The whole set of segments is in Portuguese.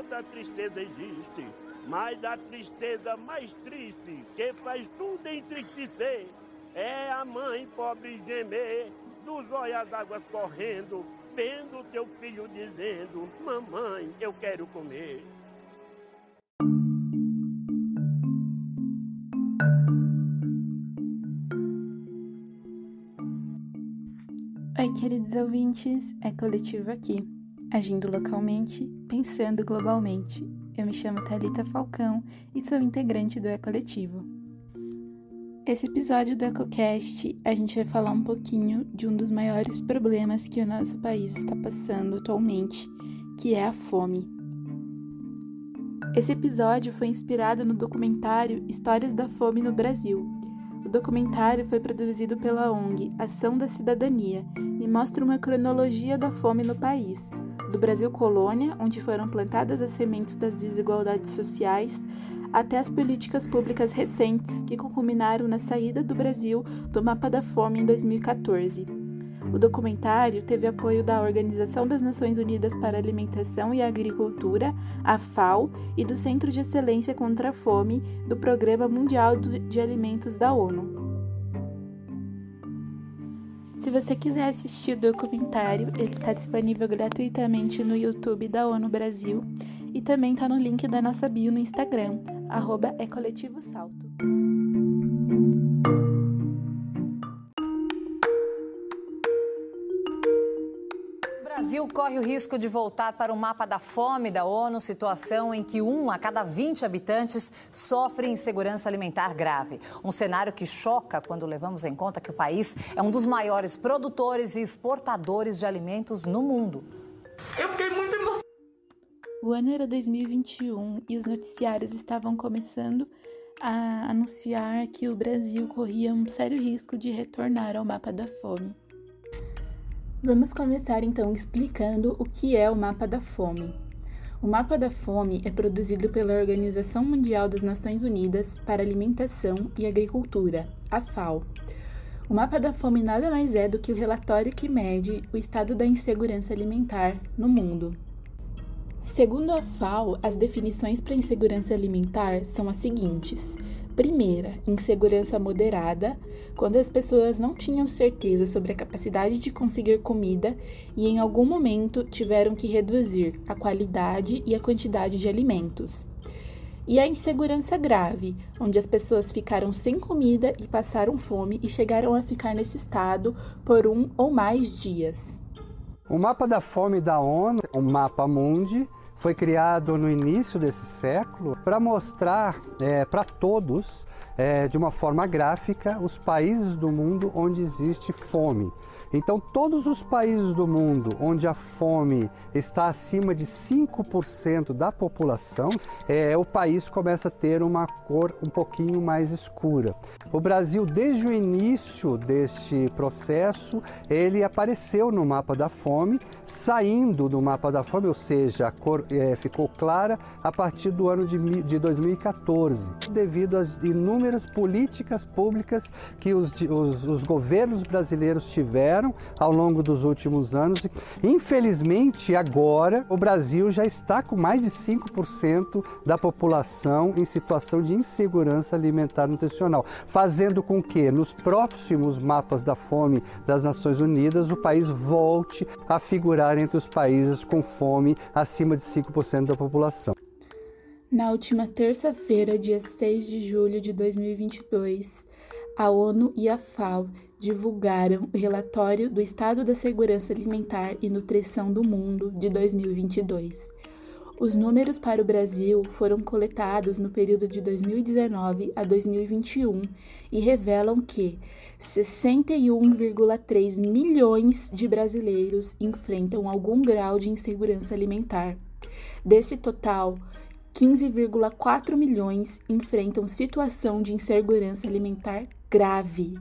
toda tristeza existe, mas a tristeza mais triste, que faz tudo entristecer, é a mãe pobre gemer, dos olhos as águas correndo, vendo teu filho dizendo: Mamãe, eu quero comer. Oi, queridos ouvintes, é coletivo aqui, agindo localmente, pensando globalmente. Eu me chamo Talita Falcão e sou integrante do E-Coletivo. Esse episódio do EcoCast a gente vai falar um pouquinho de um dos maiores problemas que o nosso país está passando atualmente, que é a fome. Esse episódio foi inspirado no documentário Histórias da Fome no Brasil. O documentário foi produzido pela ONG Ação da Cidadania e mostra uma cronologia da fome no país, do Brasil colônia, onde foram plantadas as sementes das desigualdades sociais, até as políticas públicas recentes que culminaram na saída do Brasil do mapa da fome em 2014. O documentário teve apoio da Organização das Nações Unidas para a Alimentação e Agricultura, a FAO, e do Centro de Excelência contra a Fome do Programa Mundial de Alimentos da ONU. Se você quiser assistir o documentário, ele está disponível gratuitamente no YouTube da ONU Brasil e também está no link da nossa bio no Instagram, arroba é Coletivo Salto. Corre o risco de voltar para o mapa da fome da ONU, situação em que um a cada 20 habitantes sofre insegurança alimentar grave. Um cenário que choca quando levamos em conta que o país é um dos maiores produtores e exportadores de alimentos no mundo. Eu fiquei muito emocionada. O ano era 2021 e os noticiários estavam começando a anunciar que o Brasil corria um sério risco de retornar ao mapa da fome. Vamos começar então explicando o que é o Mapa da Fome. O Mapa da Fome é produzido pela Organização Mundial das Nações Unidas para Alimentação e Agricultura, a FAO. O Mapa da Fome nada mais é do que o relatório que mede o estado da insegurança alimentar no mundo. Segundo a FAO, as definições para insegurança alimentar são as seguintes: Primeira, insegurança moderada, quando as pessoas não tinham certeza sobre a capacidade de conseguir comida e em algum momento tiveram que reduzir a qualidade e a quantidade de alimentos. E a insegurança grave, onde as pessoas ficaram sem comida e passaram fome e chegaram a ficar nesse estado por um ou mais dias. O mapa da fome da ONU, o mapa mundi, foi criado no início desse século para mostrar é, para todos, é, de uma forma gráfica, os países do mundo onde existe fome. Então, todos os países do mundo onde a fome está acima de 5% da população, é, o país começa a ter uma cor um pouquinho mais escura. O Brasil, desde o início deste processo, ele apareceu no mapa da fome, saindo do mapa da fome, ou seja, cor é, ficou clara a partir do ano de, de 2014, devido às inúmeras políticas públicas que os, os, os governos brasileiros tiveram ao longo dos últimos anos. Infelizmente, agora o Brasil já está com mais de 5% da população em situação de insegurança alimentar nutricional, fazendo com que nos próximos mapas da fome das Nações Unidas o país volte a figurar entre os países com fome acima de 5% da população. Na última terça-feira, dia 6 de julho de 2022, a ONU e a FAO divulgaram o relatório do Estado da Segurança Alimentar e Nutrição do Mundo de 2022. Os números para o Brasil foram coletados no período de 2019 a 2021 e revelam que 61,3 milhões de brasileiros enfrentam algum grau de insegurança alimentar. Desse total, 15,4 milhões enfrentam situação de insegurança alimentar grave.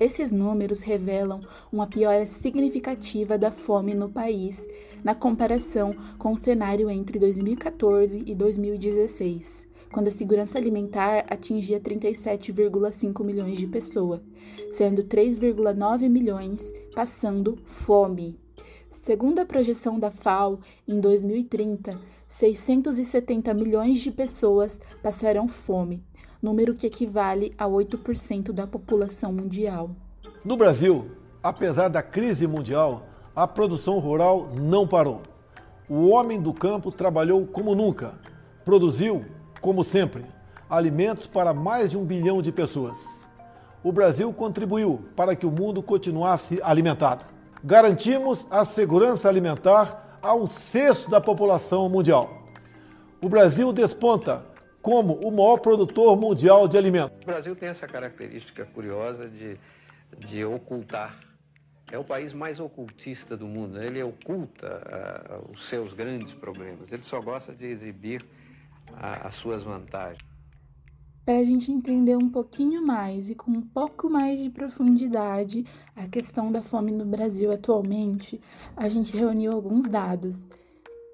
Esses números revelam uma piora significativa da fome no país na comparação com o cenário entre 2014 e 2016, quando a segurança alimentar atingia 37,5 milhões de pessoas, sendo 3,9 milhões passando fome. Segundo a projeção da FAO, em 2030, 670 milhões de pessoas passarão fome, número que equivale a 8% da população mundial. No Brasil, apesar da crise mundial, a produção rural não parou. O homem do campo trabalhou como nunca, produziu, como sempre, alimentos para mais de um bilhão de pessoas. O Brasil contribuiu para que o mundo continuasse alimentado garantimos a segurança alimentar a um sexto da população mundial. O Brasil desponta como o maior produtor mundial de alimentos. O Brasil tem essa característica curiosa de, de ocultar. É o país mais ocultista do mundo. Ele oculta uh, os seus grandes problemas. Ele só gosta de exibir uh, as suas vantagens. Para a gente entender um pouquinho mais e com um pouco mais de profundidade a questão da fome no Brasil atualmente, a gente reuniu alguns dados.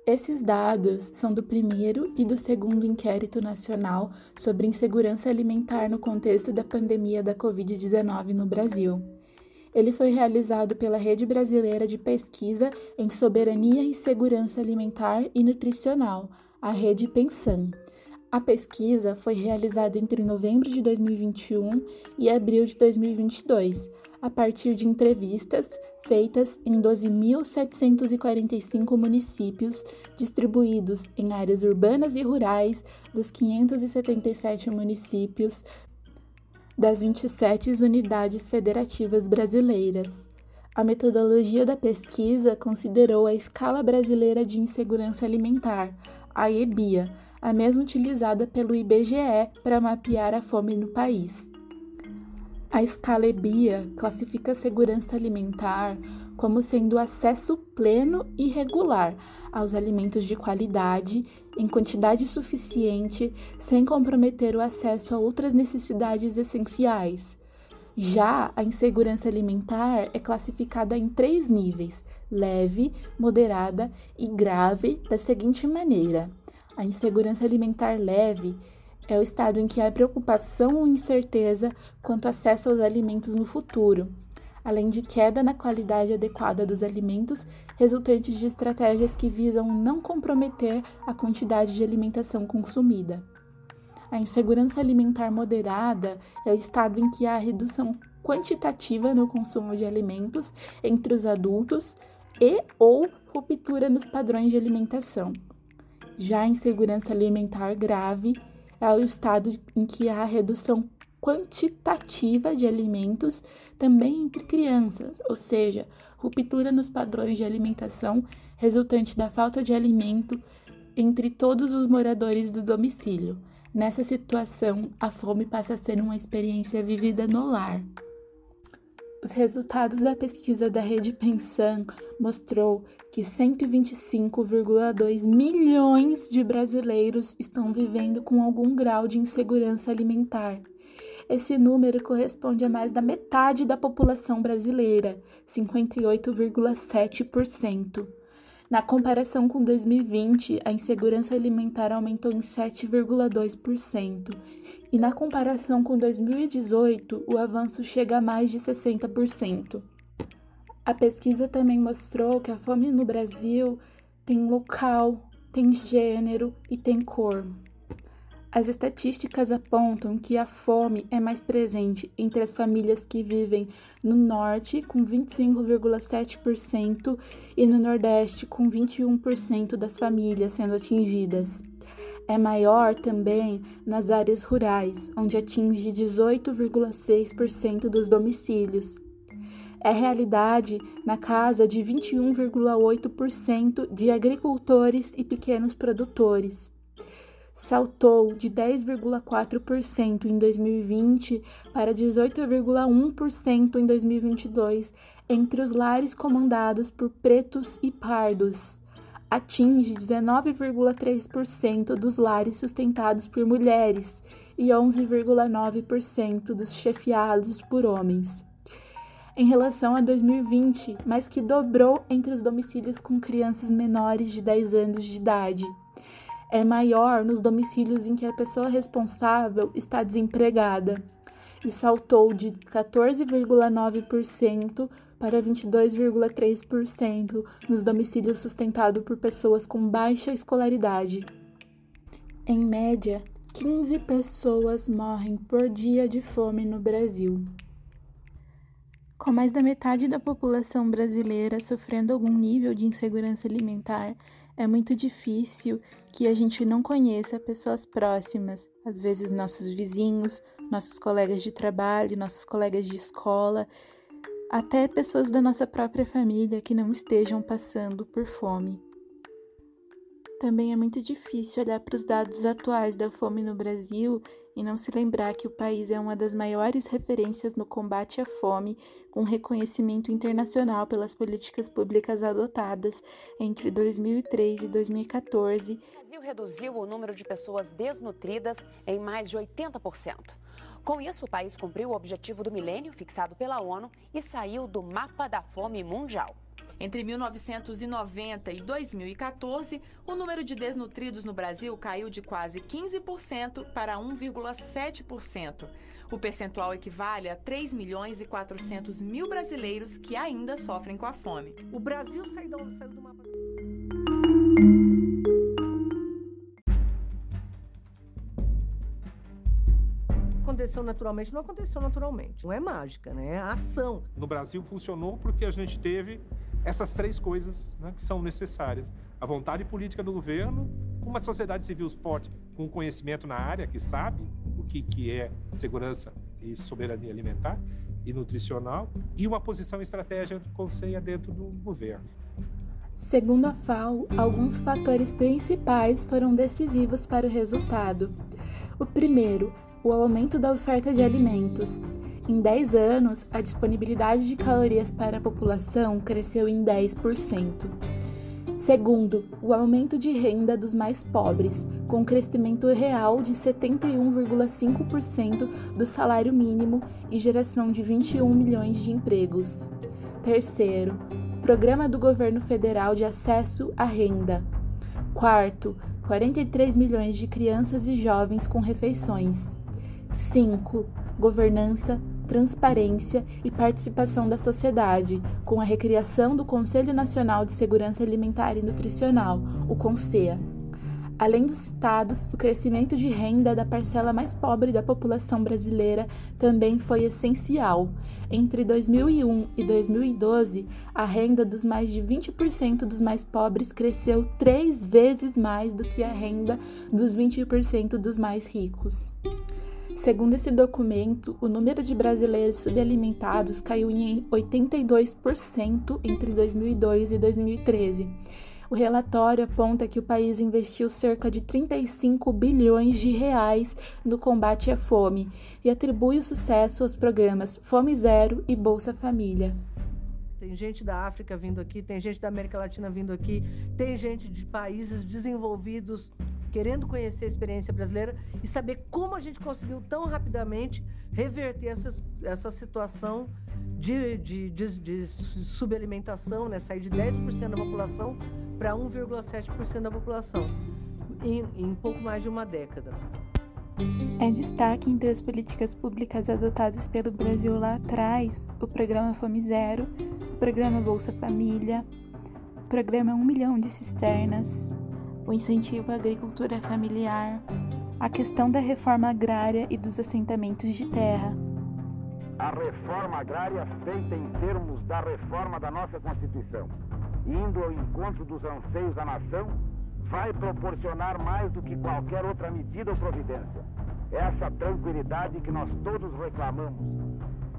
Esses dados são do primeiro e do segundo inquérito nacional sobre insegurança alimentar no contexto da pandemia da Covid-19 no Brasil. Ele foi realizado pela Rede Brasileira de Pesquisa em Soberania e Segurança Alimentar e Nutricional, a Rede Pensan. A pesquisa foi realizada entre novembro de 2021 e abril de 2022, a partir de entrevistas feitas em 12.745 municípios distribuídos em áreas urbanas e rurais dos 577 municípios das 27 unidades federativas brasileiras. A metodologia da pesquisa considerou a Escala Brasileira de Insegurança Alimentar, a EBIA, a mesma utilizada pelo IBGE para mapear a fome no país. A escala EBIA classifica a segurança alimentar como sendo acesso pleno e regular aos alimentos de qualidade em quantidade suficiente, sem comprometer o acesso a outras necessidades essenciais. Já a insegurança alimentar é classificada em três níveis: leve, moderada e grave, da seguinte maneira: a insegurança alimentar leve é o estado em que há preocupação ou incerteza quanto ao acesso aos alimentos no futuro, além de queda na qualidade adequada dos alimentos resultantes de estratégias que visam não comprometer a quantidade de alimentação consumida. A insegurança alimentar moderada é o estado em que há redução quantitativa no consumo de alimentos entre os adultos e ou ruptura nos padrões de alimentação. Já a insegurança alimentar grave é o estado em que há redução quantitativa de alimentos também entre crianças, ou seja, ruptura nos padrões de alimentação resultante da falta de alimento entre todos os moradores do domicílio. Nessa situação, a fome passa a ser uma experiência vivida no lar. Os resultados da pesquisa da Rede Pensan mostrou que 125,2 milhões de brasileiros estão vivendo com algum grau de insegurança alimentar. Esse número corresponde a mais da metade da população brasileira, 58,7%. Na comparação com 2020, a insegurança alimentar aumentou em 7,2%, e na comparação com 2018, o avanço chega a mais de 60%. A pesquisa também mostrou que a fome no Brasil tem local, tem gênero e tem cor. As estatísticas apontam que a fome é mais presente entre as famílias que vivem no Norte, com 25,7%, e no Nordeste, com 21% das famílias sendo atingidas. É maior também nas áreas rurais, onde atinge 18,6% dos domicílios. É realidade na casa de 21,8% de agricultores e pequenos produtores saltou de 10,4% em 2020 para 18,1% em 2022 entre os lares comandados por pretos e pardos. Atinge 19,3% dos lares sustentados por mulheres e 11,9% dos chefiados por homens. Em relação a 2020, mais que dobrou entre os domicílios com crianças menores de 10 anos de idade é maior nos domicílios em que a pessoa responsável está desempregada e saltou de 14,9% para 22,3% nos domicílios sustentados por pessoas com baixa escolaridade. Em média, 15 pessoas morrem por dia de fome no Brasil. Com mais da metade da população brasileira sofrendo algum nível de insegurança alimentar, é muito difícil que a gente não conheça pessoas próximas, às vezes nossos vizinhos, nossos colegas de trabalho, nossos colegas de escola, até pessoas da nossa própria família que não estejam passando por fome. Também é muito difícil olhar para os dados atuais da fome no Brasil e não se lembrar que o país é uma das maiores referências no combate à fome, com reconhecimento internacional pelas políticas públicas adotadas entre 2003 e 2014. O Brasil reduziu o número de pessoas desnutridas em mais de 80%. Com isso, o país cumpriu o objetivo do milênio fixado pela ONU e saiu do mapa da fome mundial. Entre 1990 e 2014, o número de desnutridos no Brasil caiu de quase 15% para 1,7%. O percentual equivale a 3 milhões e 400 mil brasileiros que ainda sofrem com a fome. O Brasil saiu do, saiu do mapa. aconteceu naturalmente, não aconteceu naturalmente. Não é mágica, né? É ação. No Brasil funcionou porque a gente teve essas três coisas né, que são necessárias. A vontade política do governo, uma sociedade civil forte, com conhecimento na área, que sabe o que, que é segurança e soberania alimentar e nutricional, e uma posição estratégica de conselho dentro do governo. Segundo a FAO, alguns fatores principais foram decisivos para o resultado. O primeiro, o aumento da oferta de alimentos. Em 10 anos, a disponibilidade de calorias para a população cresceu em 10%. Segundo, o aumento de renda dos mais pobres, com um crescimento real de 71,5% do salário mínimo e geração de 21 milhões de empregos. Terceiro, Programa do Governo Federal de Acesso à Renda. Quarto, 43 milhões de crianças e jovens com refeições. 5. Governança, transparência e participação da sociedade, com a recriação do Conselho Nacional de Segurança Alimentar e Nutricional, o CONSEA. Além dos citados, o crescimento de renda da parcela mais pobre da população brasileira também foi essencial. Entre 2001 e 2012, a renda dos mais de 20% dos mais pobres cresceu três vezes mais do que a renda dos 20% dos mais ricos. Segundo esse documento, o número de brasileiros subalimentados caiu em 82% entre 2002 e 2013. O relatório aponta que o país investiu cerca de 35 bilhões de reais no combate à fome e atribui o sucesso aos programas Fome Zero e Bolsa Família. Tem gente da África vindo aqui, tem gente da América Latina vindo aqui, tem gente de países desenvolvidos querendo conhecer a experiência brasileira e saber como a gente conseguiu tão rapidamente reverter essas, essa situação de, de, de, de subalimentação, né? sair de 10% da população para 1,7% da população em, em pouco mais de uma década. É destaque entre as políticas públicas adotadas pelo Brasil lá atrás o Programa Fome Zero, Programa Bolsa Família, o Programa 1 Milhão de Cisternas, o incentivo à agricultura familiar, a questão da reforma agrária e dos assentamentos de terra. A reforma agrária feita em termos da reforma da nossa Constituição, indo ao encontro dos anseios da nação, vai proporcionar mais do que qualquer outra medida ou providência. Essa tranquilidade que nós todos reclamamos,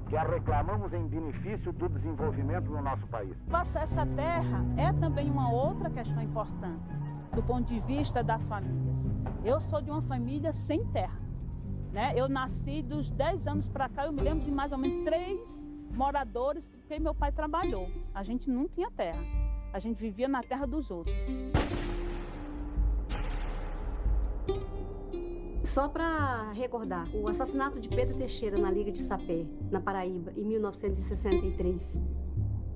que a reclamamos em benefício do desenvolvimento no nosso país. O acesso à terra é também uma outra questão importante do ponto de vista das famílias. Eu sou de uma família sem terra. Né? Eu nasci dos 10 anos para cá, eu me lembro de mais ou menos três moradores, porque meu pai trabalhou. A gente não tinha terra. A gente vivia na terra dos outros. Só para recordar, o assassinato de Pedro Teixeira na Liga de Sapé, na Paraíba, em 1963.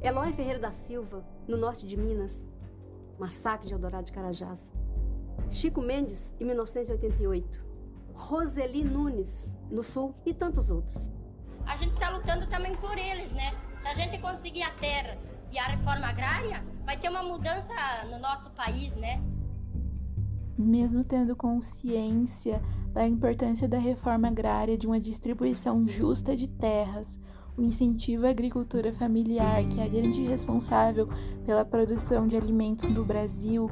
Eloy Ferreira da Silva, no norte de Minas, massacre de Eldorado de Carajás. Chico Mendes, em 1988. Roseli Nunes, no Sul, e tantos outros. A gente está lutando também por eles, né? Se a gente conseguir a terra e a reforma agrária, vai ter uma mudança no nosso país, né? Mesmo tendo consciência da importância da reforma agrária, de uma distribuição justa de terras, o incentivo à agricultura familiar, que é a grande responsável pela produção de alimentos no Brasil,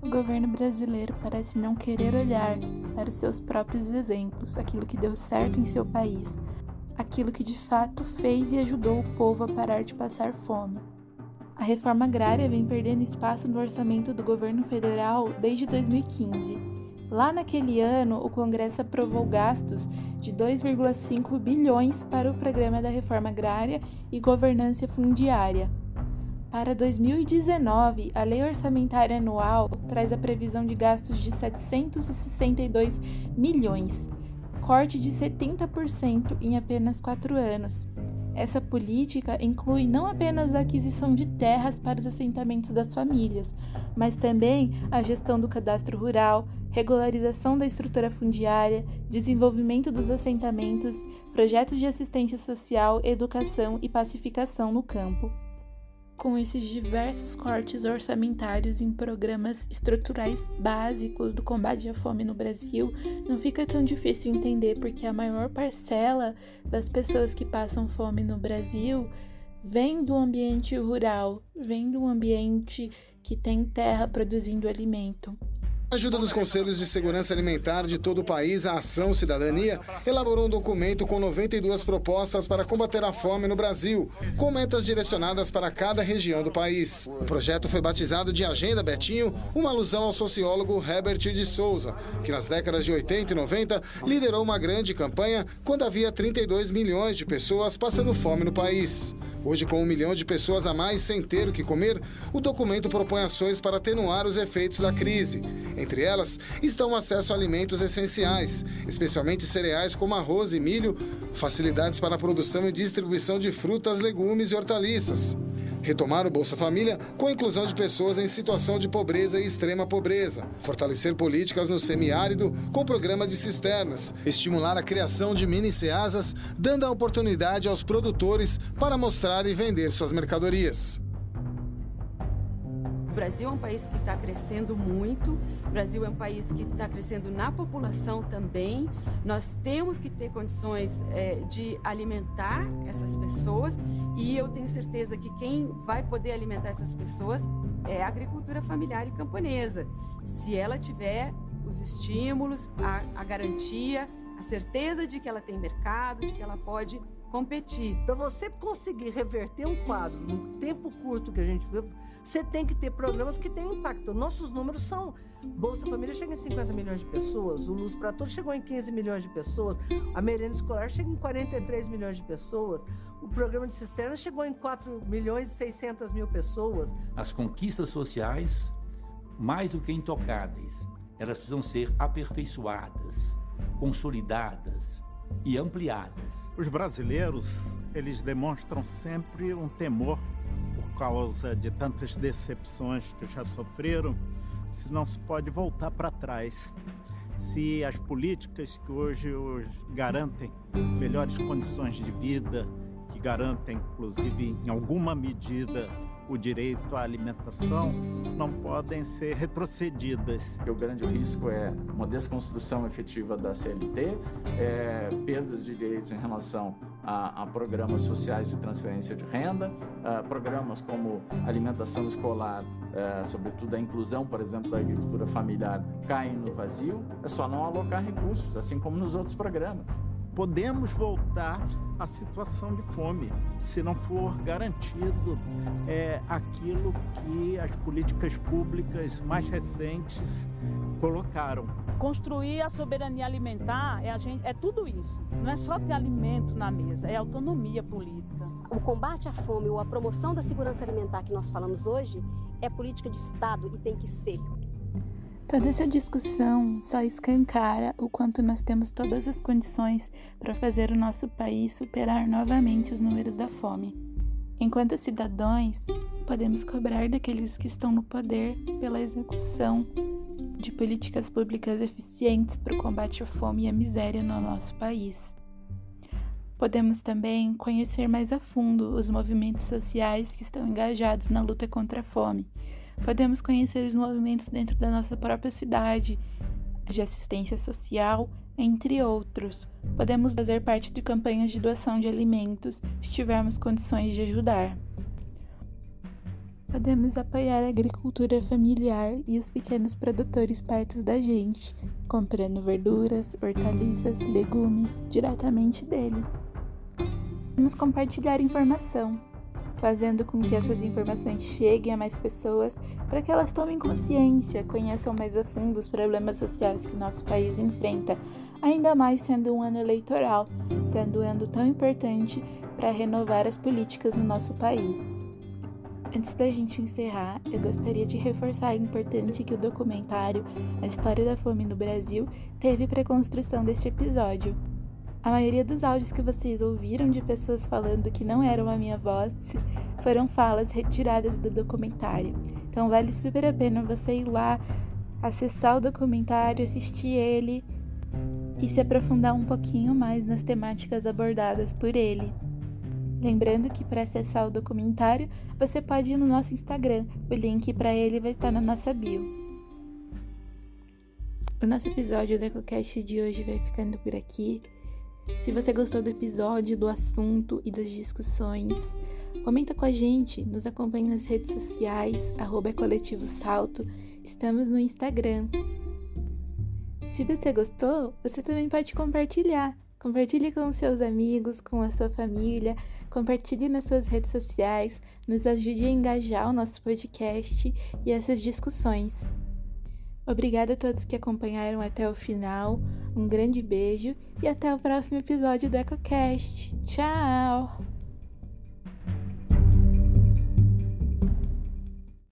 o governo brasileiro parece não querer olhar para os seus próprios exemplos, aquilo que deu certo em seu país, aquilo que de fato fez e ajudou o povo a parar de passar fome. A reforma agrária vem perdendo espaço no orçamento do governo federal desde 2015. Lá naquele ano, o Congresso aprovou gastos de 2,5 bilhões para o programa da reforma agrária e governança fundiária. Para 2019, a Lei Orçamentária Anual traz a previsão de gastos de 762 milhões, corte de 70% em apenas quatro anos. Essa política inclui não apenas a aquisição de terras para os assentamentos das famílias, mas também a gestão do cadastro rural, regularização da estrutura fundiária, desenvolvimento dos assentamentos, projetos de assistência social, educação e pacificação no campo com esses diversos cortes orçamentários em programas estruturais básicos do combate à fome no Brasil, não fica tão difícil entender porque a maior parcela das pessoas que passam fome no Brasil vem do ambiente rural, vem do ambiente que tem terra produzindo alimento ajuda dos Conselhos de Segurança Alimentar de todo o país, a Ação Cidadania elaborou um documento com 92 propostas para combater a fome no Brasil, com metas direcionadas para cada região do país. O projeto foi batizado de Agenda Betinho, uma alusão ao sociólogo Herbert de Souza, que nas décadas de 80 e 90 liderou uma grande campanha quando havia 32 milhões de pessoas passando fome no país. Hoje, com um milhão de pessoas a mais sem ter o que comer, o documento propõe ações para atenuar os efeitos da crise. Entre elas estão o acesso a alimentos essenciais, especialmente cereais como arroz e milho, facilidades para a produção e distribuição de frutas, legumes e hortaliças. Retomar o Bolsa Família com a inclusão de pessoas em situação de pobreza e extrema pobreza. Fortalecer políticas no semiárido com programa de cisternas. Estimular a criação de mini ceasas, dando a oportunidade aos produtores para mostrar e vender suas mercadorias. O Brasil é um país que está crescendo muito, o Brasil é um país que está crescendo na população também. Nós temos que ter condições é, de alimentar essas pessoas e eu tenho certeza que quem vai poder alimentar essas pessoas é a agricultura familiar e camponesa. Se ela tiver os estímulos, a, a garantia, a certeza de que ela tem mercado, de que ela pode competir. Para você conseguir reverter um quadro no tempo curto que a gente vive, você tem que ter programas que têm impacto. Nossos números são. Bolsa Família chega em 50 milhões de pessoas, o Luz para Todos chegou em 15 milhões de pessoas, a merenda escolar chega em 43 milhões de pessoas, o programa de cisterna chegou em 4 milhões e 600 mil pessoas. As conquistas sociais, mais do que intocáveis, elas precisam ser aperfeiçoadas, consolidadas e ampliadas. Os brasileiros, eles demonstram sempre um temor por causa de tantas decepções que já sofreram, se não se pode voltar para trás. Se as políticas que hoje garantem melhores condições de vida, que garantem, inclusive, em alguma medida, o direito à alimentação não podem ser retrocedidas. O grande risco é uma desconstrução efetiva da CLT, é, perdas de direitos em relação a, a, programas sociais de transferência de renda, a, programas como alimentação escolar, é, sobretudo a inclusão, por exemplo, da agricultura familiar, caem no vazio. É só não alocar recursos, assim como nos outros programas podemos voltar à situação de fome se não for garantido é, aquilo que as políticas públicas mais recentes colocaram. Construir a soberania alimentar é, a gente, é tudo isso. Não é só ter alimento na mesa, é autonomia política. O combate à fome ou a promoção da segurança alimentar que nós falamos hoje é política de Estado e tem que ser. Toda essa discussão só escancara o quanto nós temos todas as condições para fazer o nosso país superar novamente os números da fome. Enquanto cidadãos, podemos cobrar daqueles que estão no poder pela execução de políticas públicas eficientes para o combate à fome e à miséria no nosso país. Podemos também conhecer mais a fundo os movimentos sociais que estão engajados na luta contra a fome. Podemos conhecer os movimentos dentro da nossa própria cidade, de assistência social, entre outros. Podemos fazer parte de campanhas de doação de alimentos se tivermos condições de ajudar. Podemos apoiar a agricultura familiar e os pequenos produtores perto da gente, comprando verduras, hortaliças, legumes diretamente deles. Podemos compartilhar informação, fazendo com que essas informações cheguem a mais pessoas para que elas tomem consciência, conheçam mais a fundo os problemas sociais que nosso país enfrenta, ainda mais sendo um ano eleitoral, sendo um ano tão importante para renovar as políticas no nosso país. Antes da gente encerrar, eu gostaria de reforçar a importância que o documentário A História da Fome no Brasil teve para a construção deste episódio. A maioria dos áudios que vocês ouviram de pessoas falando que não eram a minha voz foram falas retiradas do documentário. Então vale super a pena você ir lá, acessar o documentário, assistir ele e se aprofundar um pouquinho mais nas temáticas abordadas por ele. Lembrando que para acessar o documentário, você pode ir no nosso Instagram. O link para ele vai estar na nossa bio. O nosso episódio do EcoCast de hoje vai ficando por aqui. Se você gostou do episódio, do assunto e das discussões, comenta com a gente, nos acompanhe nas redes sociais, arroba Coletivo Salto, estamos no Instagram. Se você gostou, você também pode compartilhar. Compartilhe com seus amigos, com a sua família, compartilhe nas suas redes sociais, nos ajude a engajar o nosso podcast e essas discussões. Obrigada a todos que acompanharam até o final. Um grande beijo e até o próximo episódio do EcoCast. Tchau!